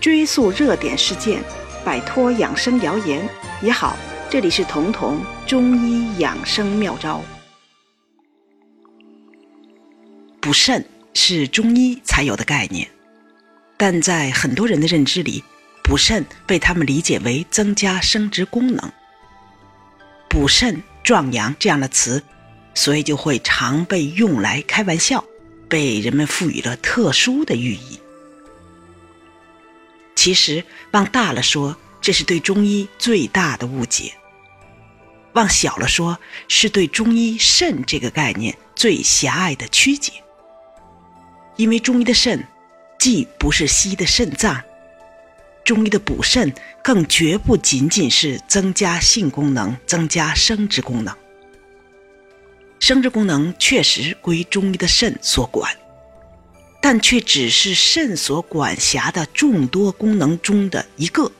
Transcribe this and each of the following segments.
追溯热点事件，摆脱养生谣言也好。这里是彤彤中医养生妙招。补肾是中医才有的概念，但在很多人的认知里，补肾被他们理解为增加生殖功能。补肾壮阳这样的词，所以就会常被用来开玩笑，被人们赋予了特殊的寓意。其实往大了说，这是对中医最大的误解；往小了说，是对中医肾这个概念最狭隘的曲解。因为中医的肾，既不是西医的肾脏，中医的补肾更绝不仅仅是增加性功能、增加生殖功能。生殖功能确实归中医的肾所管。但却只是肾所管辖的众多功能中的一个，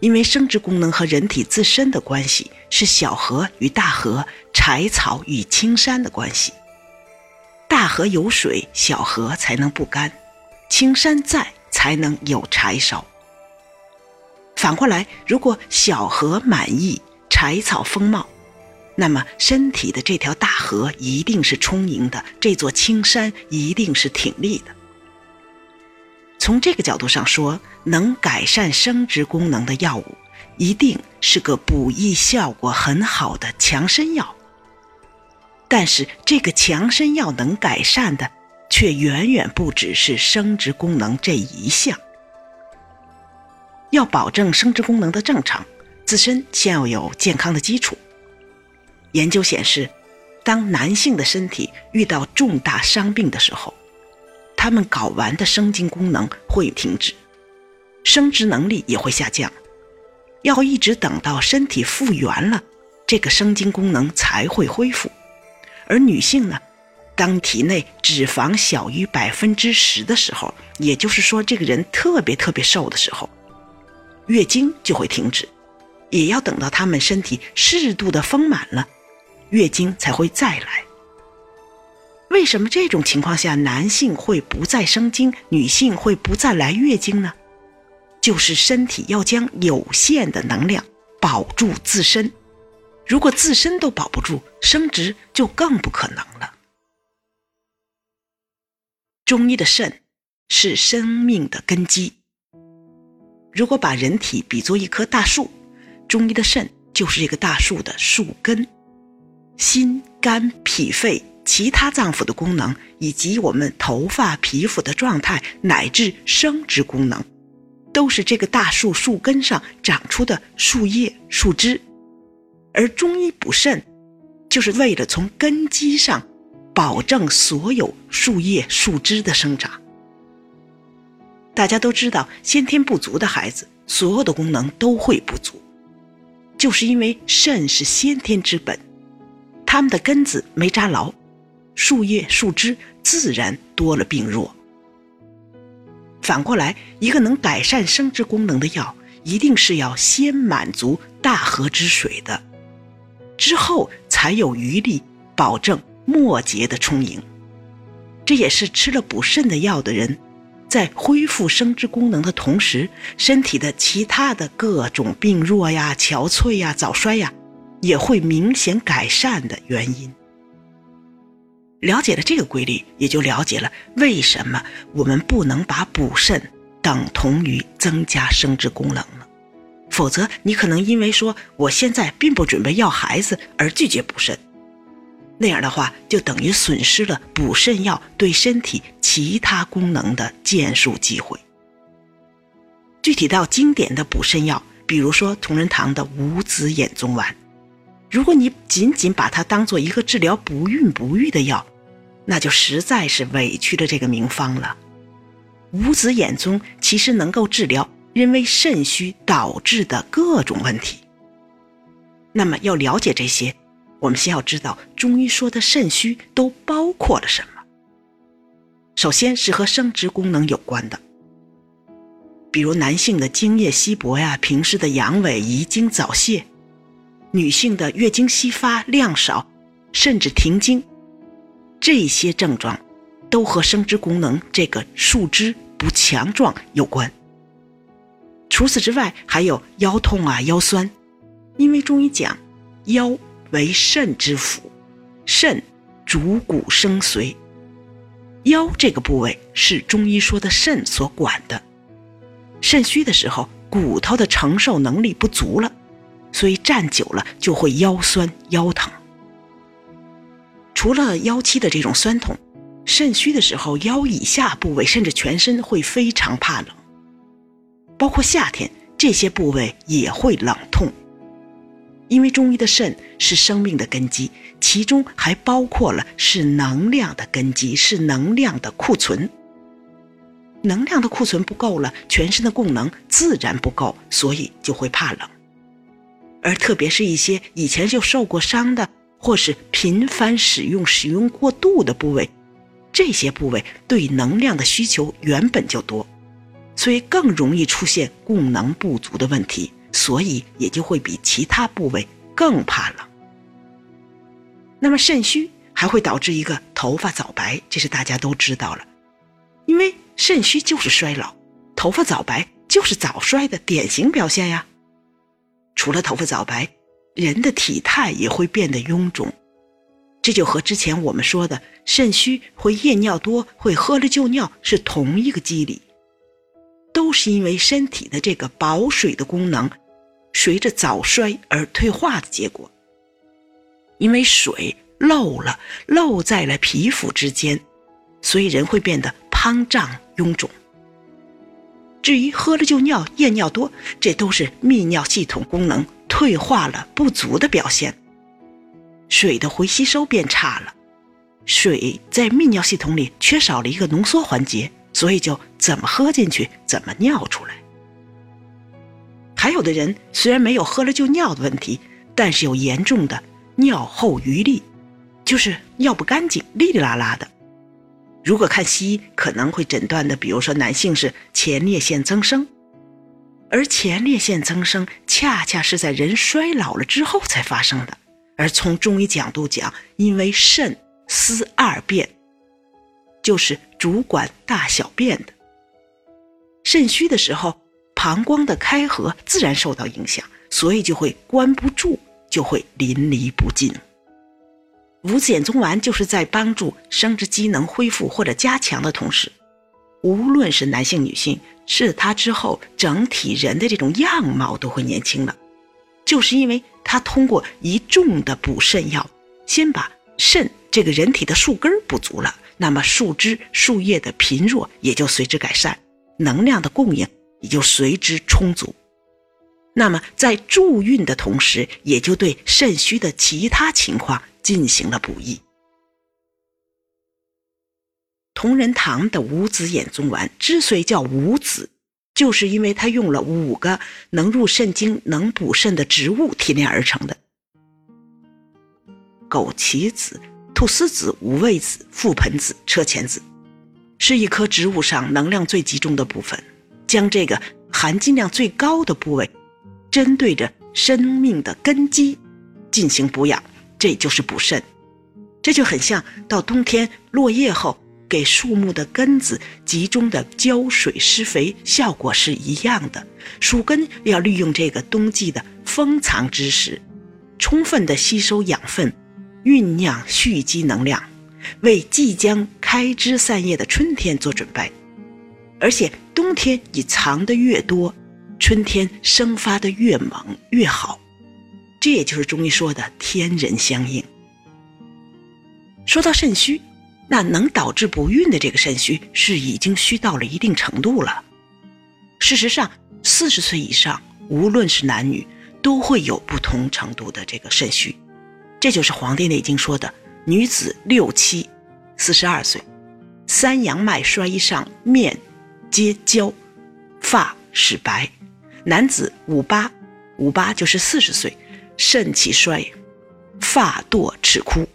因为生殖功能和人体自身的关系是小河与大河、柴草与青山的关系。大河有水，小河才能不干；青山在，才能有柴烧。反过来，如果小河满溢，柴草丰茂。那么，身体的这条大河一定是充盈的，这座青山一定是挺立的。从这个角度上说，能改善生殖功能的药物，一定是个补益效果很好的强身药。但是，这个强身药能改善的，却远远不只是生殖功能这一项。要保证生殖功能的正常，自身先要有健康的基础。研究显示，当男性的身体遇到重大伤病的时候，他们睾丸的生精功能会停止，生殖能力也会下降，要一直等到身体复原了，这个生精功能才会恢复。而女性呢，当体内脂肪小于百分之十的时候，也就是说这个人特别特别瘦的时候，月经就会停止，也要等到他们身体适度的丰满了。月经才会再来。为什么这种情况下男性会不再生精，女性会不再来月经呢？就是身体要将有限的能量保住自身，如果自身都保不住，生殖就更不可能了。中医的肾是生命的根基。如果把人体比作一棵大树，中医的肾就是这个大树的树根。心、肝、脾、肺、其他脏腑的功能，以及我们头发、皮肤的状态，乃至生殖功能，都是这个大树树根上长出的树叶、树枝。而中医补肾，就是为了从根基上保证所有树叶、树枝的生长。大家都知道，先天不足的孩子，所有的功能都会不足，就是因为肾是先天之本。他们的根子没扎牢，树叶树枝自然多了病弱。反过来，一个能改善生殖功能的药，一定是要先满足大河之水的，之后才有余力保证末节的充盈。这也是吃了补肾的药的人，在恢复生殖功能的同时，身体的其他的各种病弱呀、憔悴呀、早衰呀。也会明显改善的原因。了解了这个规律，也就了解了为什么我们不能把补肾等同于增加生殖功能了。否则，你可能因为说我现在并不准备要孩子而拒绝补肾，那样的话就等于损失了补肾药对身体其他功能的建树机会。具体到经典的补肾药，比如说同仁堂的五子衍宗丸。如果你仅仅把它当做一个治疗不孕不育的药，那就实在是委屈了这个名方了。五子衍宗其实能够治疗因为肾虚导致的各种问题。那么要了解这些，我们先要知道中医说的肾虚都包括了什么。首先是和生殖功能有关的，比如男性的精液稀薄呀，平时的阳痿、遗精、早泄。女性的月经稀发量少，甚至停经，这些症状都和生殖功能这个树枝不强壮有关。除此之外，还有腰痛啊、腰酸，因为中医讲腰为肾之府，肾主骨生髓，腰这个部位是中医说的肾所管的。肾虚的时候，骨头的承受能力不足了，所以站久了就会腰酸腰疼。除了腰膝的这种酸痛，肾虚的时候，腰以下部位甚至全身会非常怕冷，包括夏天，这些部位也会冷痛。因为中医的肾是生命的根基，其中还包括了是能量的根基，是能量的库存。能量的库存不够了，全身的供能自然不够，所以就会怕冷。而特别是一些以前就受过伤的，或是频繁使用、使用过度的部位，这些部位对能量的需求原本就多，所以更容易出现供能不足的问题。所以也就会比其他部位更怕冷。那么肾虚还会导致一个头发早白，这是大家都知道了，因为肾虚就是衰老，头发早白就是早衰的典型表现呀。除了头发早白，人的体态也会变得臃肿，这就和之前我们说的肾虚会夜尿多、会喝了就尿是同一个机理，都是因为身体的这个保水的功能。随着早衰而退化的结果，因为水漏了，漏在了皮肤之间，所以人会变得胖胀臃肿。至于喝了就尿、夜尿多，这都是泌尿系统功能退化了、不足的表现，水的回吸收变差了，水在泌尿系统里缺少了一个浓缩环节，所以就怎么喝进去，怎么尿出来。还有的人虽然没有喝了就尿的问题，但是有严重的尿后余沥，就是尿不干净，沥沥拉拉的。如果看西医，可能会诊断的，比如说男性是前列腺增生，而前列腺增生恰恰是在人衰老了之后才发生的。而从中医角度讲，因为肾司二便，就是主管大小便的，肾虚的时候。膀胱的开合自然受到影响，所以就会关不住，就会淋漓不尽。五子衍宗丸就是在帮助生殖机能恢复或者加强的同时，无论是男性女性吃了它之后，整体人的这种样貌都会年轻了，就是因为它通过一众的补肾药，先把肾这个人体的树根补足了，那么树枝、树叶的贫弱也就随之改善，能量的供应。也就随之充足，那么在助孕的同时，也就对肾虚的其他情况进行了补益。同仁堂的五子衍宗丸之所以叫五子，就是因为它用了五个能入肾经、能补肾的植物提炼而成的：枸杞子、菟丝子、五味子、覆盆子、车前子，是一棵植物上能量最集中的部分。将这个含金量最高的部位，针对着生命的根基进行补养，这就是补肾。这就很像到冬天落叶后，给树木的根子集中的浇水施肥，效果是一样的。树根要利用这个冬季的封藏之时，充分的吸收养分，酝酿蓄积能量，为即将开枝散叶的春天做准备。而且冬天你藏得越多，春天生发的越猛越好，这也就是中医说的天人相应。说到肾虚，那能导致不孕的这个肾虚是已经虚到了一定程度了。事实上，四十岁以上，无论是男女，都会有不同程度的这个肾虚，这就是《黄帝内经》说的：女子六七，四十二岁，三阳脉衰上面。皆焦，发始白。男子五八，五八就是四十岁，肾气衰，发堕齿枯。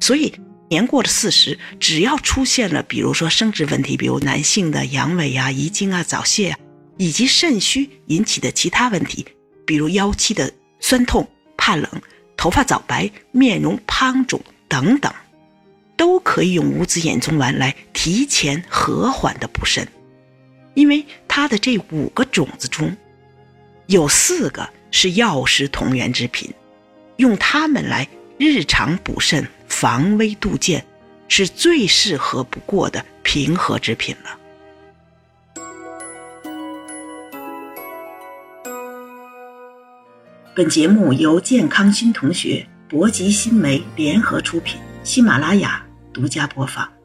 所以年过了四十，只要出现了，比如说生殖问题，比如男性的阳痿啊、遗精啊、早泄啊，以及肾虚引起的其他问题，比如腰膝的酸痛、怕冷、头发早白、面容胖肿等等，都可以用五子衍宗丸来提前和缓的补肾。因为它。的这五个种子中，有四个是药食同源之品，用它们来日常补肾、防微杜渐，是最适合不过的平和之品了。本节目由健康新同学、博吉新媒联合出品，喜马拉雅独家播放。